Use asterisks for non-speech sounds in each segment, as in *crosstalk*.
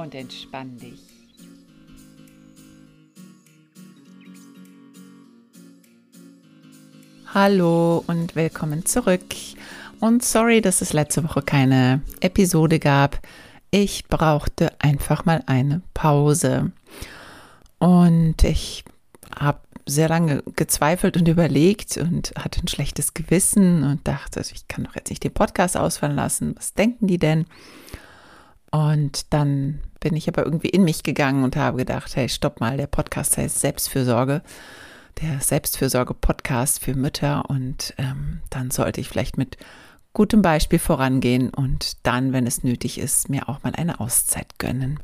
Und entspann dich. Hallo und willkommen zurück. Und sorry, dass es letzte Woche keine Episode gab. Ich brauchte einfach mal eine Pause. Und ich habe sehr lange gezweifelt und überlegt und hatte ein schlechtes Gewissen und dachte, ich kann doch jetzt nicht den Podcast ausfallen lassen. Was denken die denn? Und dann bin ich aber irgendwie in mich gegangen und habe gedacht, hey, stopp mal, der Podcast heißt Selbstfürsorge, der Selbstfürsorge-Podcast für Mütter und ähm, dann sollte ich vielleicht mit gutem Beispiel vorangehen und dann, wenn es nötig ist, mir auch mal eine Auszeit gönnen.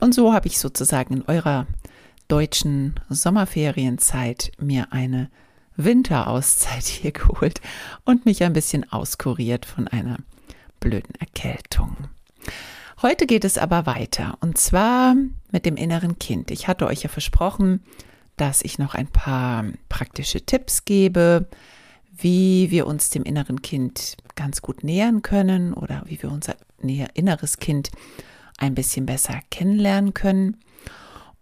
Und so habe ich sozusagen in eurer deutschen Sommerferienzeit mir eine Winterauszeit *laughs* hier geholt und mich ein bisschen auskuriert von einer blöden Erkältung. Heute geht es aber weiter und zwar mit dem inneren Kind. Ich hatte euch ja versprochen, dass ich noch ein paar praktische Tipps gebe, wie wir uns dem inneren Kind ganz gut nähern können oder wie wir unser inneres Kind ein bisschen besser kennenlernen können.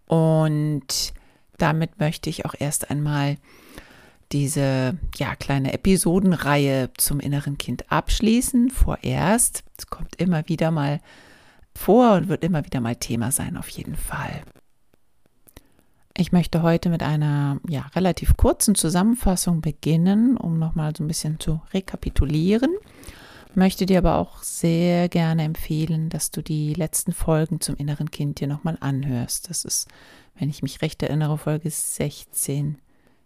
Und damit möchte ich auch erst einmal diese ja, kleine Episodenreihe zum inneren Kind abschließen. Vorerst. Es kommt immer wieder mal vor und wird immer wieder mal Thema sein, auf jeden Fall. Ich möchte heute mit einer ja, relativ kurzen Zusammenfassung beginnen, um nochmal so ein bisschen zu rekapitulieren. Möchte dir aber auch sehr gerne empfehlen, dass du die letzten Folgen zum inneren Kind dir nochmal anhörst. Das ist, wenn ich mich recht erinnere, Folge 16,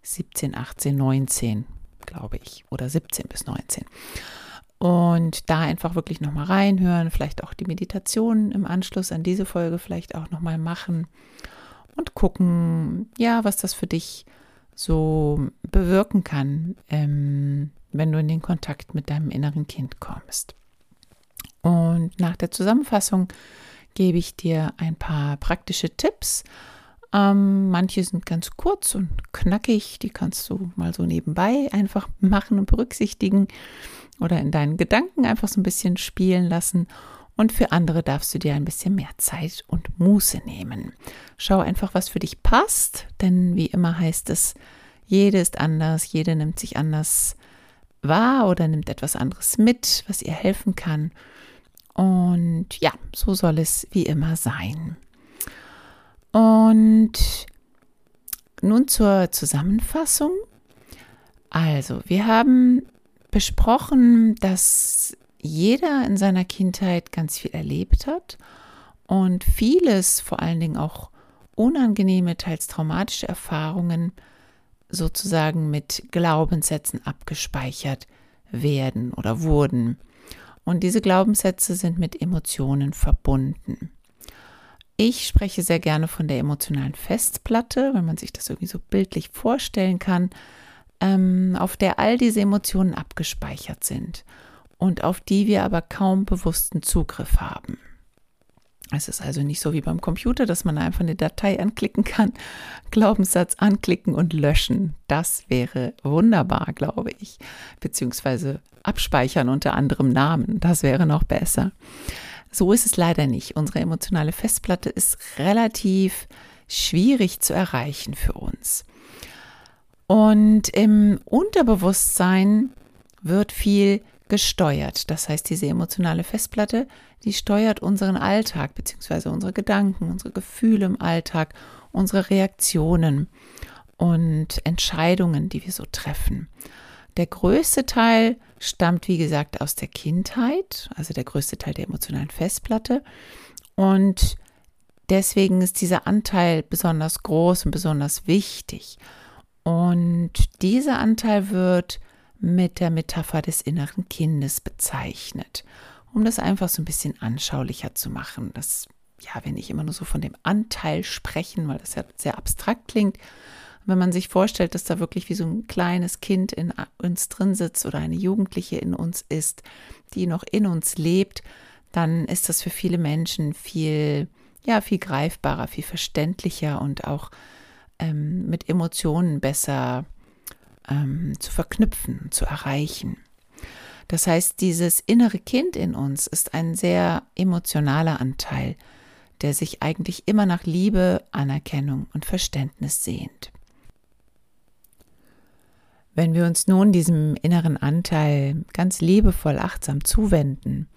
17, 18, 19, glaube ich, oder 17 bis 19. Und da einfach wirklich nochmal reinhören, vielleicht auch die Meditationen im Anschluss an diese Folge vielleicht auch nochmal machen und gucken, ja, was das für dich so bewirken kann, ähm, wenn du in den Kontakt mit deinem inneren Kind kommst. Und nach der Zusammenfassung gebe ich dir ein paar praktische Tipps. Ähm, manche sind ganz kurz und knackig, die kannst du mal so nebenbei einfach machen und berücksichtigen oder in deinen Gedanken einfach so ein bisschen spielen lassen. Und für andere darfst du dir ein bisschen mehr Zeit und Muße nehmen. Schau einfach, was für dich passt, denn wie immer heißt es, jede ist anders, jede nimmt sich anders wahr oder nimmt etwas anderes mit, was ihr helfen kann. Und ja, so soll es wie immer sein. Und nun zur Zusammenfassung. Also, wir haben besprochen, dass jeder in seiner Kindheit ganz viel erlebt hat und vieles, vor allen Dingen auch unangenehme, teils traumatische Erfahrungen sozusagen mit Glaubenssätzen abgespeichert werden oder wurden. Und diese Glaubenssätze sind mit Emotionen verbunden. Ich spreche sehr gerne von der emotionalen Festplatte, wenn man sich das irgendwie so bildlich vorstellen kann, ähm, auf der all diese Emotionen abgespeichert sind und auf die wir aber kaum bewussten Zugriff haben. Es ist also nicht so wie beim Computer, dass man einfach eine Datei anklicken kann, *laughs* Glaubenssatz anklicken und löschen. Das wäre wunderbar, glaube ich. Beziehungsweise abspeichern unter anderem Namen. Das wäre noch besser. So ist es leider nicht. Unsere emotionale Festplatte ist relativ schwierig zu erreichen für uns. Und im Unterbewusstsein wird viel gesteuert. Das heißt, diese emotionale Festplatte, die steuert unseren Alltag beziehungsweise unsere Gedanken, unsere Gefühle im Alltag, unsere Reaktionen und Entscheidungen, die wir so treffen. Der größte Teil stammt, wie gesagt, aus der Kindheit, also der größte Teil der emotionalen Festplatte. Und deswegen ist dieser Anteil besonders groß und besonders wichtig. Und dieser Anteil wird mit der Metapher des inneren Kindes bezeichnet. um das einfach so ein bisschen anschaulicher zu machen. Das, ja, wenn ich immer nur so von dem Anteil sprechen, weil das ja sehr abstrakt klingt. Wenn man sich vorstellt, dass da wirklich wie so ein kleines Kind in uns drin sitzt oder eine Jugendliche in uns ist, die noch in uns lebt, dann ist das für viele Menschen viel, ja, viel greifbarer, viel verständlicher und auch ähm, mit Emotionen besser ähm, zu verknüpfen, zu erreichen. Das heißt, dieses innere Kind in uns ist ein sehr emotionaler Anteil, der sich eigentlich immer nach Liebe, Anerkennung und Verständnis sehnt. Wenn wir uns nun diesem inneren Anteil ganz liebevoll achtsam zuwenden,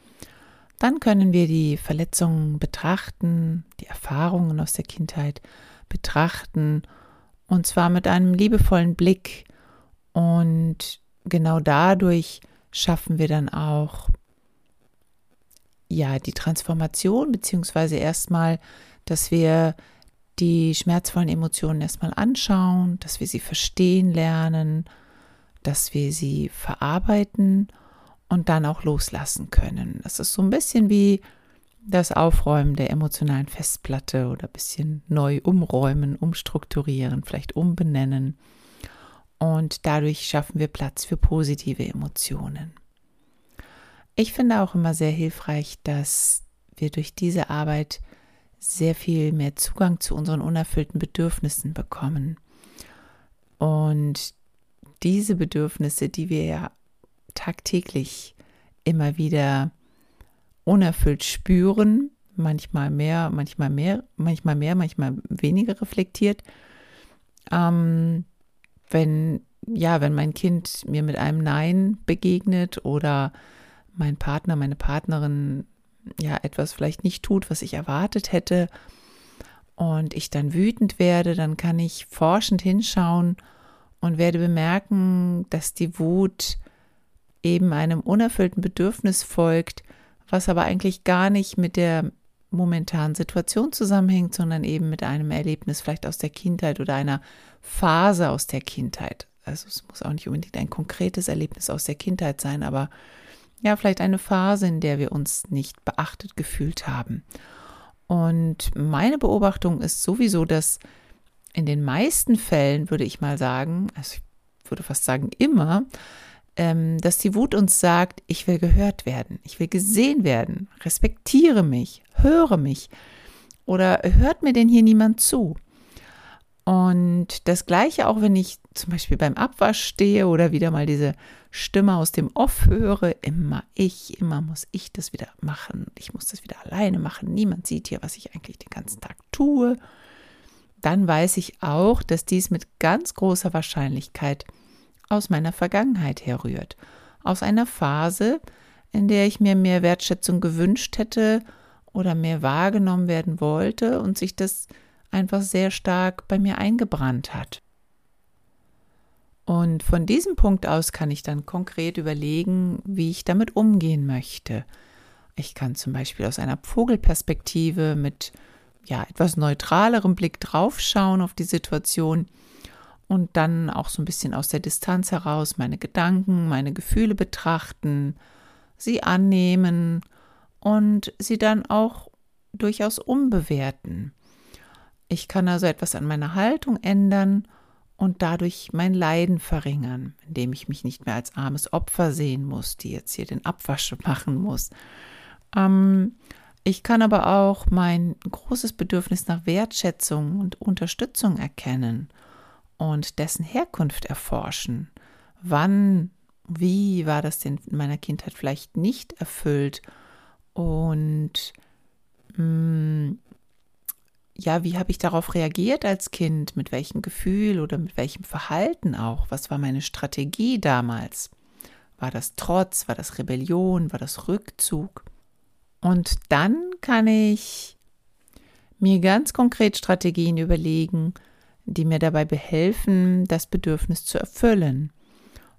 dann können wir die Verletzungen betrachten, die Erfahrungen aus der Kindheit betrachten, und zwar mit einem liebevollen Blick. Und genau dadurch schaffen wir dann auch ja die Transformation, beziehungsweise erstmal, dass wir die schmerzvollen Emotionen erstmal anschauen, dass wir sie verstehen lernen, dass wir sie verarbeiten und dann auch loslassen können. Das ist so ein bisschen wie das Aufräumen der emotionalen Festplatte oder ein bisschen neu umräumen, umstrukturieren, vielleicht umbenennen. Und dadurch schaffen wir Platz für positive Emotionen. Ich finde auch immer sehr hilfreich, dass wir durch diese Arbeit sehr viel mehr Zugang zu unseren unerfüllten Bedürfnissen bekommen. Und diese Bedürfnisse, die wir ja tagtäglich immer wieder unerfüllt spüren, manchmal mehr, manchmal mehr, manchmal mehr, manchmal weniger reflektiert. Ähm, wenn, ja, wenn mein Kind mir mit einem Nein begegnet oder mein Partner, meine Partnerin ja etwas vielleicht nicht tut, was ich erwartet hätte und ich dann wütend werde, dann kann ich forschend hinschauen und werde bemerken, dass die Wut eben einem unerfüllten Bedürfnis folgt, was aber eigentlich gar nicht mit der momentanen Situation zusammenhängt, sondern eben mit einem Erlebnis vielleicht aus der Kindheit oder einer Phase aus der Kindheit. Also es muss auch nicht unbedingt ein konkretes Erlebnis aus der Kindheit sein, aber ja, vielleicht eine Phase, in der wir uns nicht beachtet gefühlt haben. Und meine Beobachtung ist sowieso, dass in den meisten Fällen, würde ich mal sagen, also ich würde fast sagen immer, ähm, dass die Wut uns sagt, ich will gehört werden, ich will gesehen werden, respektiere mich, höre mich oder hört mir denn hier niemand zu? Und das gleiche auch, wenn ich zum Beispiel beim Abwasch stehe oder wieder mal diese Stimme aus dem Off höre, immer ich, immer muss ich das wieder machen, ich muss das wieder alleine machen, niemand sieht hier, was ich eigentlich den ganzen Tag tue, dann weiß ich auch, dass dies mit ganz großer Wahrscheinlichkeit aus meiner Vergangenheit herrührt, aus einer Phase, in der ich mir mehr Wertschätzung gewünscht hätte oder mehr wahrgenommen werden wollte und sich das einfach sehr stark bei mir eingebrannt hat. Und von diesem Punkt aus kann ich dann konkret überlegen, wie ich damit umgehen möchte. Ich kann zum Beispiel aus einer Vogelperspektive mit ja etwas neutralerem Blick draufschauen auf die Situation und dann auch so ein bisschen aus der Distanz heraus meine Gedanken, meine Gefühle betrachten, sie annehmen und sie dann auch durchaus umbewerten. Ich kann also etwas an meiner Haltung ändern und dadurch mein Leiden verringern, indem ich mich nicht mehr als armes Opfer sehen muss, die jetzt hier den Abwasch machen muss. Ähm, ich kann aber auch mein großes Bedürfnis nach Wertschätzung und Unterstützung erkennen und dessen Herkunft erforschen. Wann, wie war das denn in meiner Kindheit vielleicht nicht erfüllt? Und mh, mm, ja, wie habe ich darauf reagiert als Kind? Mit welchem Gefühl oder mit welchem Verhalten auch? Was war meine Strategie damals? War das Trotz? War das Rebellion? War das Rückzug? Und dann kann ich mir ganz konkret Strategien überlegen, die mir dabei behelfen, das Bedürfnis zu erfüllen.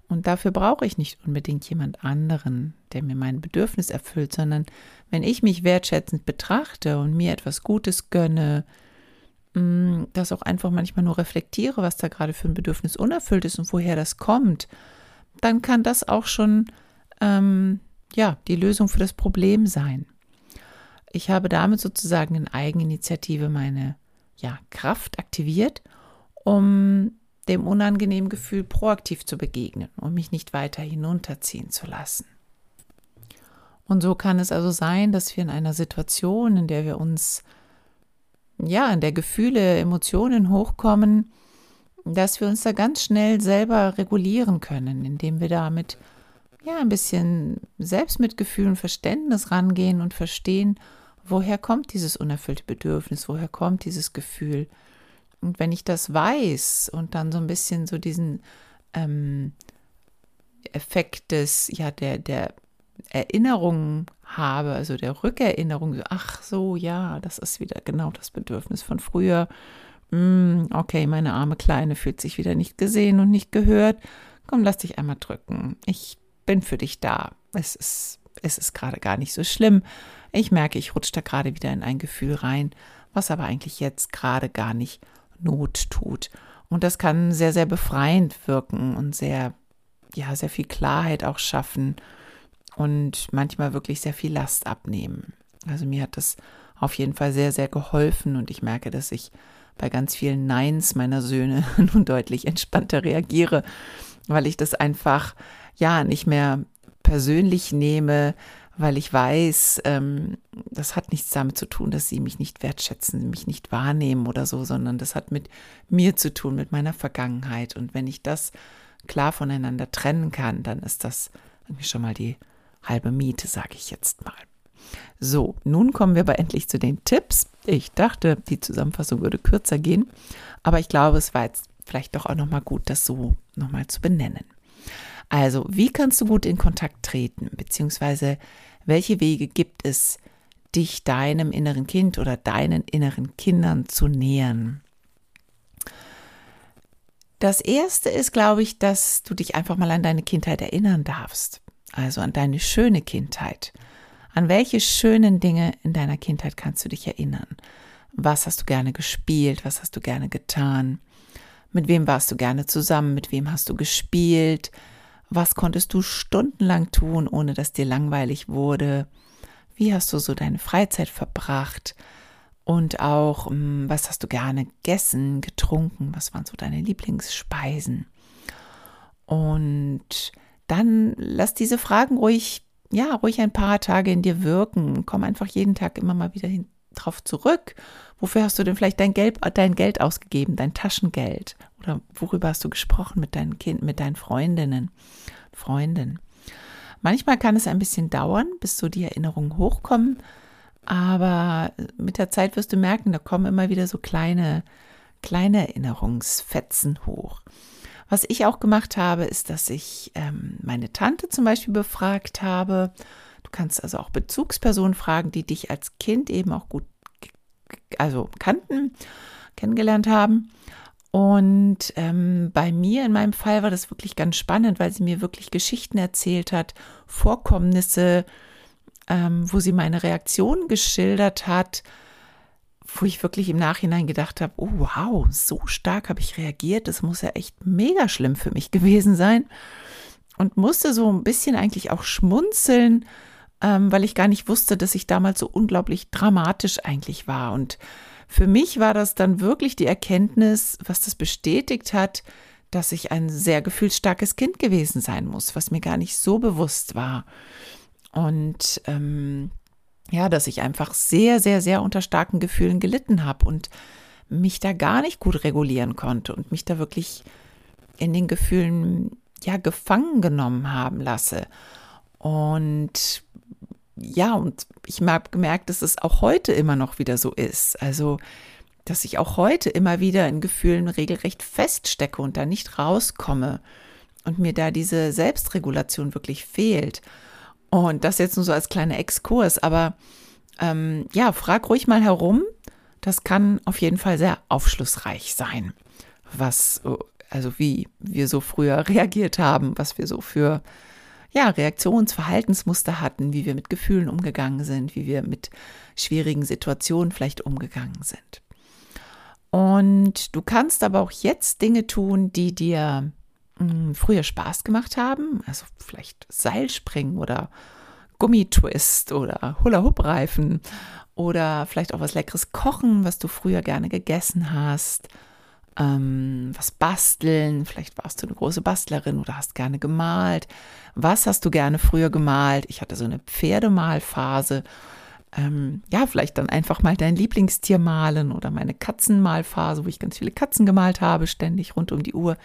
Und dafür brauche ich nicht unbedingt jemand anderen, der mir mein Bedürfnis erfüllt, sondern wenn ich mich wertschätzend betrachte und mir etwas Gutes gönne, mm, das auch einfach manchmal nur reflektiere, was da gerade für ein Bedürfnis unerfüllt ist und woher das kommt, dann kann das auch schon ähm, ja, die Lösung für das Problem sein. Ich habe damit sozusagen in Eigeninitiative meine ja, Kraft aktiviert, um dem unangenehmen Gefühl proaktiv zu begegnen und mich nicht weiter hinunterziehen zu lassen. Und so kann es also sein, dass wir in einer Situation, in der wir uns, ja, in der Gefühle, Emotionen hochkommen, dass wir uns da ganz schnell selber regulieren können, indem wir damit ja ein bisschen Selbstmitgefühl und Verständnis rangehen und verstehen, woher kommt dieses unerfüllte Bedürfnis, woher kommt dieses Gefühl. Und wenn ich das weiß und dann so ein bisschen so diesen ähm, Effekt des, ja, der, der Erinnerung habe, also der Rückerinnerung, ach so, ja, das ist wieder genau das Bedürfnis von früher. Mm, okay, meine arme Kleine fühlt sich wieder nicht gesehen und nicht gehört. Komm, lass dich einmal drücken. Ich bin für dich da. Es ist, es ist gerade gar nicht so schlimm. Ich merke, ich rutsche da gerade wieder in ein Gefühl rein, was aber eigentlich jetzt gerade gar nicht Not tut. Und das kann sehr, sehr befreiend wirken und sehr, ja, sehr viel Klarheit auch schaffen und manchmal wirklich sehr viel Last abnehmen. Also mir hat das auf jeden Fall sehr, sehr geholfen und ich merke, dass ich bei ganz vielen Neins meiner Söhne *laughs* nun deutlich entspannter reagiere, weil ich das einfach ja nicht mehr persönlich nehme, weil ich weiß, ähm, das hat nichts damit zu tun, dass sie mich nicht wertschätzen, mich nicht wahrnehmen oder so, sondern das hat mit mir zu tun, mit meiner Vergangenheit. Und wenn ich das klar voneinander trennen kann, dann ist das irgendwie schon mal die halbe Miete, sage ich jetzt mal. So, nun kommen wir aber endlich zu den Tipps. Ich dachte, die Zusammenfassung würde kürzer gehen, aber ich glaube, es war jetzt vielleicht doch auch nochmal gut, das so nochmal zu benennen. Also, wie kannst du gut in Kontakt treten, beziehungsweise welche Wege gibt es, dich deinem inneren Kind oder deinen inneren Kindern zu nähern? Das erste ist, glaube ich, dass du dich einfach mal an deine Kindheit erinnern darfst. Also an deine schöne Kindheit. An welche schönen Dinge in deiner Kindheit kannst du dich erinnern? Was hast du gerne gespielt? Was hast du gerne getan? Mit wem warst du gerne zusammen? Mit wem hast du gespielt? Was konntest du stundenlang tun, ohne dass dir langweilig wurde? Wie hast du so deine Freizeit verbracht? Und auch, hm, was hast du gerne gegessen, getrunken? Was waren so deine Lieblingsspeisen? Und dann lass diese Fragen ruhig ja, ruhig ein paar Tage in dir wirken. Komm einfach jeden Tag immer mal wieder hin, drauf zurück. Wofür hast du denn vielleicht dein Geld, dein Geld ausgegeben, dein Taschengeld? Oder worüber hast du gesprochen mit deinen Kind, mit deinen Freundinnen, Freunden? Manchmal kann es ein bisschen dauern, bis so die Erinnerungen hochkommen, aber mit der Zeit wirst du merken, da kommen immer wieder so kleine, kleine Erinnerungsfetzen hoch. Was ich auch gemacht habe, ist, dass ich ähm, meine Tante zum Beispiel befragt habe. Du kannst also auch Bezugspersonen fragen, die dich als Kind eben auch gut, also kannten, kennengelernt haben. Und ähm, bei mir in meinem Fall war das wirklich ganz spannend, weil sie mir wirklich Geschichten erzählt hat, Vorkommnisse, ähm, wo sie meine Reaktion geschildert hat, wo ich wirklich im Nachhinein gedacht habe, oh wow, so stark habe ich reagiert, das muss ja echt mega schlimm für mich gewesen sein. Und musste so ein bisschen eigentlich auch schmunzeln, ähm, weil ich gar nicht wusste, dass ich damals so unglaublich dramatisch eigentlich war. Und für mich war das dann wirklich die Erkenntnis, was das bestätigt hat, dass ich ein sehr gefühlsstarkes Kind gewesen sein muss, was mir gar nicht so bewusst war. Und ähm, ja, dass ich einfach sehr, sehr, sehr unter starken Gefühlen gelitten habe und mich da gar nicht gut regulieren konnte und mich da wirklich in den Gefühlen ja gefangen genommen haben lasse. Und ja, und ich habe gemerkt, dass es auch heute immer noch wieder so ist. Also, dass ich auch heute immer wieder in Gefühlen regelrecht feststecke und da nicht rauskomme und mir da diese Selbstregulation wirklich fehlt. Und das jetzt nur so als kleiner Exkurs, aber ähm, ja, frag ruhig mal herum. Das kann auf jeden Fall sehr aufschlussreich sein, was, also wie wir so früher *laughs* reagiert haben, was wir so für ja, Reaktionsverhaltensmuster hatten, wie wir mit Gefühlen umgegangen sind, wie wir mit schwierigen Situationen vielleicht umgegangen sind. Und du kannst aber auch jetzt Dinge tun, die dir früher Spaß gemacht haben, also vielleicht Seilspringen oder Gummitwist oder Hula-Hoop-Reifen oder vielleicht auch was Leckeres kochen, was du früher gerne gegessen hast. Ähm, was basteln, vielleicht warst du eine große Bastlerin oder hast gerne gemalt. Was hast du gerne früher gemalt? Ich hatte so eine Pferdemalphase. Ähm, ja, vielleicht dann einfach mal dein Lieblingstier malen oder meine Katzenmalphase, wo ich ganz viele Katzen gemalt habe, ständig rund um die Uhr.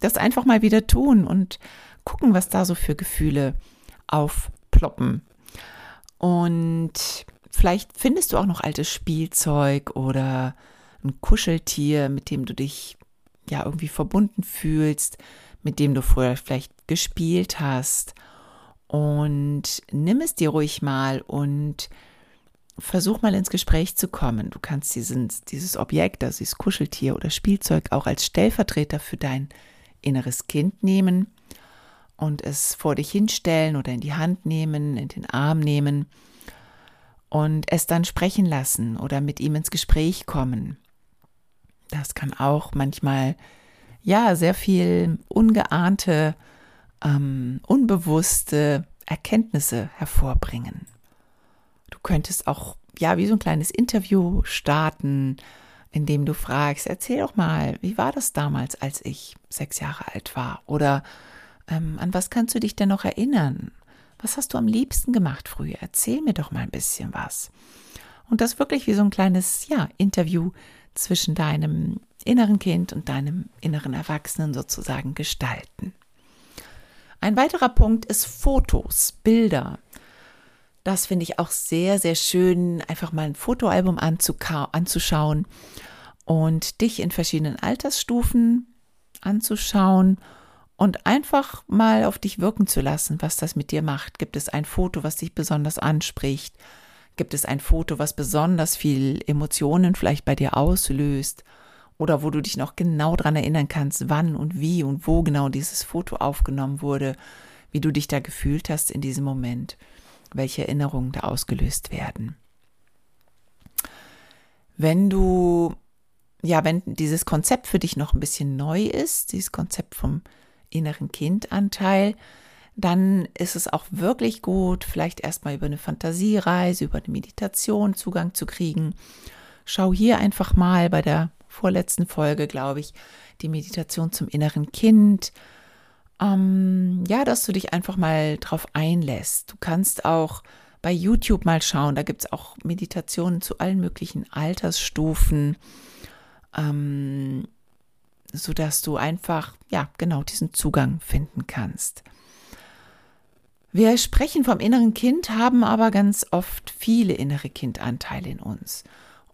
Das einfach mal wieder tun und gucken, was da so für Gefühle aufploppen. Und Vielleicht findest du auch noch altes Spielzeug oder ein Kuscheltier, mit dem du dich ja irgendwie verbunden fühlst, mit dem du früher vielleicht gespielt hast. Und nimm es dir ruhig mal und versuch mal ins Gespräch zu kommen. Du kannst diesen, dieses Objekt, also dieses Kuscheltier oder Spielzeug, auch als Stellvertreter für dein inneres Kind nehmen und es vor dich hinstellen oder in die Hand nehmen, in den Arm nehmen und es dann sprechen lassen oder mit ihm ins Gespräch kommen. Das kann auch manchmal ja sehr viel ungeahnte, ähm, unbewusste Erkenntnisse hervorbringen. Du könntest auch ja wie so ein kleines Interview starten, in dem du fragst, erzähl doch mal, wie war das damals, als ich sechs Jahre alt war? Oder ähm, an was kannst du dich denn noch erinnern? Was hast du am liebsten gemacht früher? Erzähl mir doch mal ein bisschen was. Und das wirklich wie so ein kleines, ja, Interview zwischen deinem inneren Kind und deinem inneren Erwachsenen sozusagen gestalten. Ein weiterer Punkt ist Fotos, Bilder. Das finde ich auch sehr, sehr schön, einfach mal ein Fotoalbum anzuschauen und dich in verschiedenen Altersstufen anzuschauen und einfach mal auf dich wirken zu lassen, was das mit dir macht. Gibt es ein Foto, was dich besonders anspricht? Gibt es ein Foto, was besonders viel Emotionen vielleicht bei dir auslöst? Oder wo du dich noch genau dran erinnern kannst, wann und wie und wo genau dieses Foto aufgenommen wurde, wie du dich da gefühlt hast in diesem Moment, welche Erinnerungen da ausgelöst werden. Wenn du, ja, wenn dieses Konzept für dich noch ein bisschen neu ist, dieses Konzept vom inneren Kindanteil, dann ist es auch wirklich gut, vielleicht erstmal über eine Fantasiereise, über eine Meditation Zugang zu kriegen. Schau hier einfach mal bei der vorletzten Folge, glaube ich, die Meditation zum inneren Kind. Ähm, ja, dass du dich einfach mal drauf einlässt. Du kannst auch bei YouTube mal schauen, da gibt es auch Meditationen zu allen möglichen Altersstufen. Ähm, sodass du einfach, ja, genau diesen Zugang finden kannst. Wir sprechen vom inneren Kind, haben aber ganz oft viele innere Kindanteile in uns.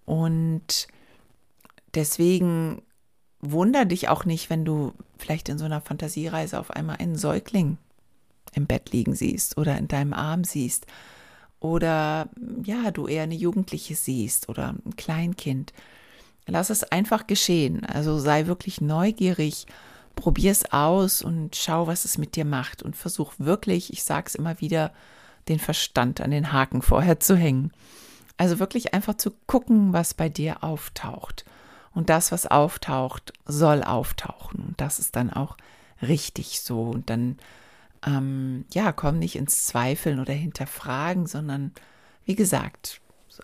Und deswegen wunder dich auch nicht, wenn du vielleicht in so einer Fantasiereise auf einmal einen Säugling im Bett liegen siehst oder in deinem Arm siehst oder ja, du eher eine Jugendliche siehst oder ein Kleinkind. Lass es einfach geschehen. Also sei wirklich neugierig, probier es aus und schau, was es mit dir macht und versuch wirklich, ich sage es immer wieder, den Verstand an den Haken vorher zu hängen. Also wirklich einfach zu gucken, was bei dir auftaucht. Und das, was auftaucht, soll auftauchen. Und das ist dann auch richtig so. Und dann, ähm, ja, komm nicht ins Zweifeln oder Hinterfragen, sondern wie gesagt,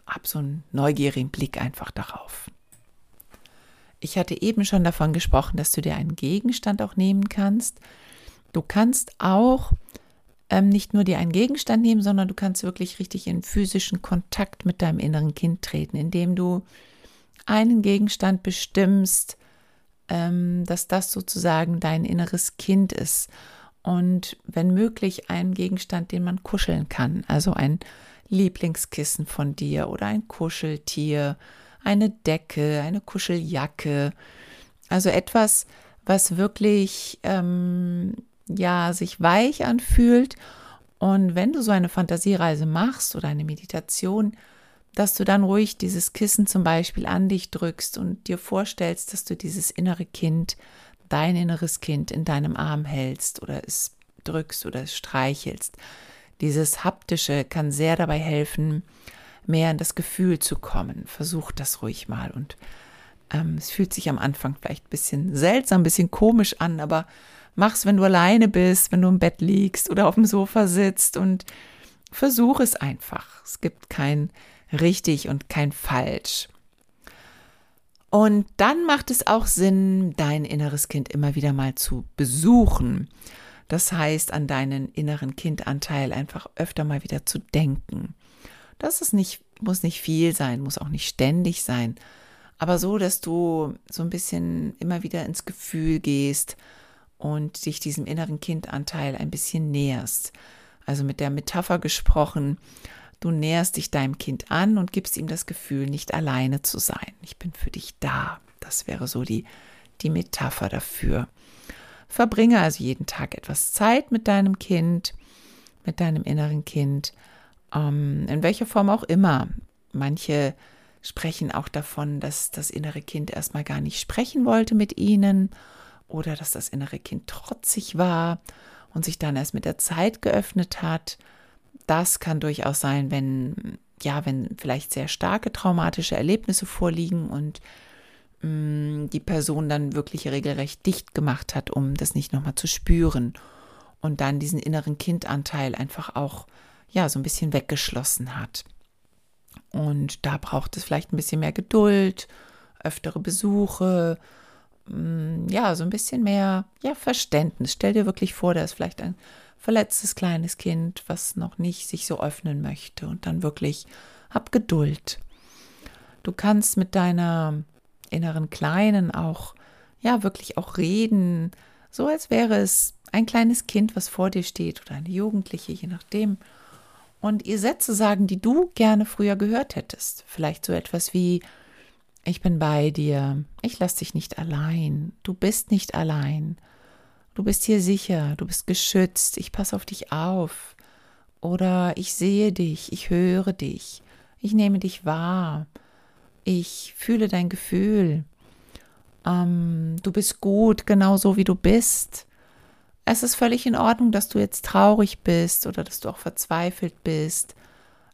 hab so einen neugierigen Blick einfach darauf. Ich hatte eben schon davon gesprochen, dass du dir einen Gegenstand auch nehmen kannst. Du kannst auch ähm, nicht nur dir einen Gegenstand nehmen, sondern du kannst wirklich richtig in physischen Kontakt mit deinem inneren Kind treten, indem du einen Gegenstand bestimmst, ähm, dass das sozusagen dein inneres Kind ist. Und wenn möglich, einen Gegenstand, den man kuscheln kann, also ein Lieblingskissen von dir oder ein Kuscheltier eine Decke, eine Kuscheljacke. Also etwas, was wirklich ähm, ja sich weich anfühlt. Und wenn du so eine Fantasiereise machst oder eine Meditation, dass du dann ruhig dieses Kissen zum Beispiel an dich drückst und dir vorstellst, dass du dieses innere Kind, dein inneres Kind in deinem Arm hältst oder es drückst oder es streichelst. Dieses haptische kann sehr dabei helfen, mehr in das Gefühl zu kommen. Versuch das ruhig mal. Und ähm, es fühlt sich am Anfang vielleicht ein bisschen seltsam, ein bisschen komisch an, aber mach's, wenn du alleine bist, wenn du im Bett liegst oder auf dem Sofa sitzt und versuch es einfach. Es gibt kein richtig und kein falsch. Und dann macht es auch Sinn, dein inneres Kind immer wieder mal zu besuchen. Das heißt, an deinen inneren Kindanteil einfach öfter mal wieder zu denken. Das ist nicht, muss nicht viel sein, muss auch nicht ständig sein, aber so, dass du so ein bisschen immer wieder ins Gefühl gehst und dich diesem inneren Kindanteil ein bisschen näherst. Also mit der Metapher gesprochen, du näherst dich deinem Kind an und gibst ihm das Gefühl, nicht alleine zu sein. Ich bin für dich da. Das wäre so die, die Metapher dafür. Verbringe also jeden Tag etwas Zeit mit deinem Kind, mit deinem inneren Kind, ähm, in welcher Form auch immer. Manche sprechen auch davon, dass das innere Kind erstmal gar nicht sprechen wollte mit ihnen oder dass das innere Kind trotzig war und sich dann erst mit der Zeit geöffnet hat. Das kann durchaus sein, wenn ja, wenn vielleicht sehr starke traumatische Erlebnisse vorliegen und mh, mm, die Person dann wirklich regelrecht dicht gemacht hat, um das nicht nochmal zu spüren und dann diesen inneren Kindanteil einfach auch ja so ein bisschen weggeschlossen hat. Und da braucht es vielleicht ein bisschen mehr Geduld, öftere Besuche, Mm, ja, so ein bisschen mehr, ja, Verständnis. Stell dir wirklich vor, da ist vielleicht ein verletztes kleines Kind, was noch nicht sich so öffnen möchte und dann wirklich hab Geduld. Du kannst mit deiner inneren Kleinen auch, ja, wirklich auch reden, so als wäre es ein kleines Kind, was vor dir steht oder eine Jugendliche, je nachdem. Und ihr Sätze sagen, die du gerne früher gehört hättest. Vielleicht so etwas wie, ich bin bei dir. Ich lasse dich nicht allein. Du bist nicht allein. Du bist hier sicher. Du bist geschützt. Ich passe auf dich auf. Oder ich sehe dich. Ich höre dich. Ich nehme dich wahr. Ich fühle dein Gefühl. Ähm, du bist gut, genauso wie du bist. Es ist völlig in Ordnung, dass du jetzt traurig bist oder dass du auch verzweifelt bist.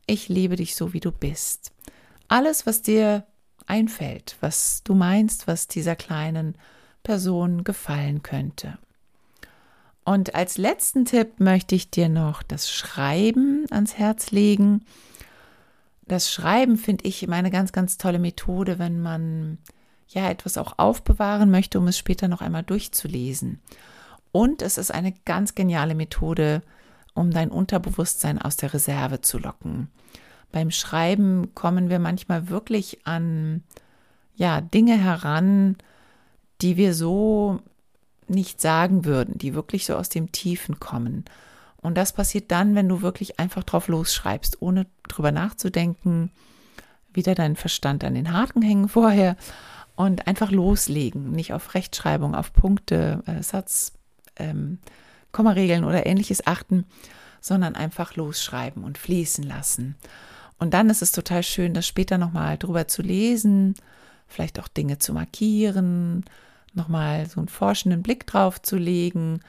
Ich liebe dich so, wie du bist. Alles, was dir einfällt, was du meinst, was dieser kleinen Person gefallen könnte. Und als letzten Tipp möchte ich dir noch das Schreiben ans Herz legen. Das Schreiben finde ich immer eine ganz, ganz tolle Methode, wenn man ja etwas auch aufbewahren möchte, um es später noch einmal durchzulesen. Und es ist eine ganz geniale Methode, um dein Unterbewusstsein aus der Reserve zu locken beim Schreiben kommen wir manchmal wirklich an ja, Dinge heran, die wir so nicht sagen würden, die wirklich so aus dem Tiefen kommen. Und das passiert dann, wenn du wirklich einfach drauf losschreibst, ohne drüber nachzudenken, wieder deinen Verstand an den Haken hängen vorher und einfach loslegen, nicht auf Rechtschreibung, auf Punkte, äh, Satz, ähm, Kommaregeln oder ähnliches achten, sondern einfach losschreiben und fließen lassen. Und dann ist es total schön, das später nochmal drüber zu lesen, vielleicht auch Dinge zu markieren, nochmal so einen forschenden Blick drauf zu legen,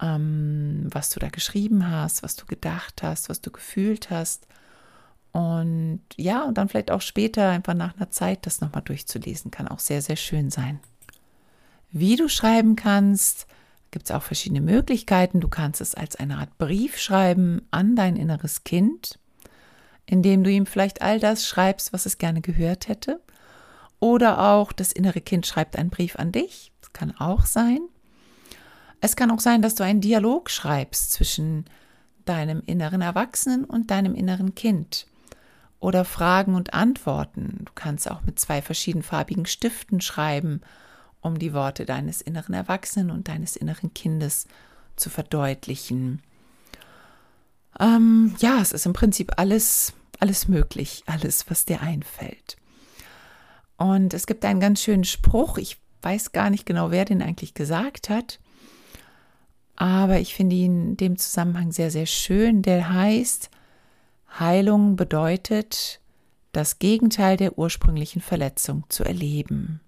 ähm, was du da geschrieben hast, was du gedacht hast, was du gefühlt hast. Und ja, und dann vielleicht auch später einfach nach einer Zeit das nochmal durchzulesen, kann auch sehr, sehr schön sein. Wie du schreiben kannst, gibt es auch verschiedene Möglichkeiten. Du kannst es als eine Art Brief schreiben an dein inneres Kind indem du ihm vielleicht all das schreibst, was es gerne gehört hätte. Oder auch das innere Kind schreibt einen Brief an dich. Das kann auch sein. Es kann auch sein, dass du einen Dialog schreibst zwischen deinem inneren Erwachsenen und deinem inneren Kind. Oder Fragen und Antworten. Du kannst auch mit zwei verschiedenfarbigen Stiften schreiben, um die Worte deines inneren Erwachsenen und deines inneren Kindes zu verdeutlichen. Ähm, ja, es ist im Prinzip alles alles möglich, alles, was dir einfällt. Und es gibt einen ganz schönen Spruch, ich weiß gar nicht genau, wer den eigentlich gesagt hat, aber ich finde ihn in dem Zusammenhang sehr, sehr schön. Der heißt, Heilung bedeutet, das Gegenteil der ursprünglichen Verletzung zu erleben.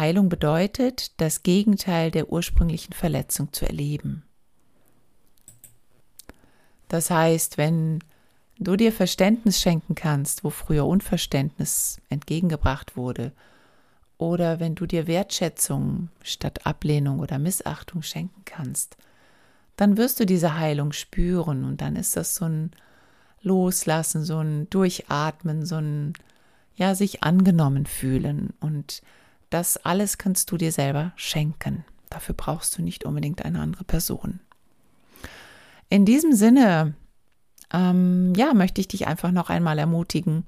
Heilung bedeutet, das Gegenteil der ursprünglichen Verletzung zu erleben. Das heißt, wenn du dir Verständnis schenken kannst, wo früher Unverständnis entgegengebracht wurde, oder wenn du dir Wertschätzung statt Ablehnung oder Missachtung schenken kannst, dann wirst du diese Heilung spüren und dann ist das so ein Loslassen, so ein Durchatmen, so ein ja, sich angenommen fühlen und das alles kannst du dir selber schenken. Dafür brauchst du nicht unbedingt eine andere Person. In diesem Sinne, ähm, ja, möchte ich dich einfach noch einmal ermutigen,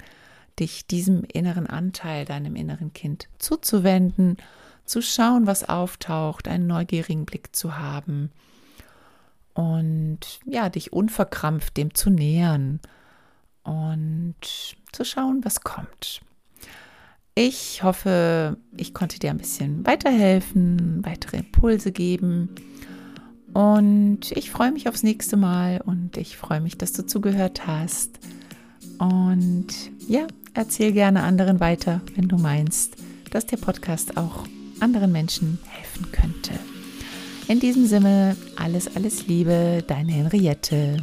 dich diesem inneren Anteil, deinem inneren Kind zuzuwenden, zu schauen, was auftaucht, einen neugierigen Blick zu haben und ja, dich unverkrampft dem zu nähern und zu schauen, was kommt. Ich hoffe, ich konnte dir ein bisschen weiterhelfen, weitere Impulse geben. Und ich freue mich aufs nächste Mal und ich freue mich, dass du zugehört hast. Und ja, erzähl gerne anderen weiter, wenn du meinst, dass der Podcast auch anderen Menschen helfen könnte. In diesem Sinne, alles, alles Liebe, deine Henriette.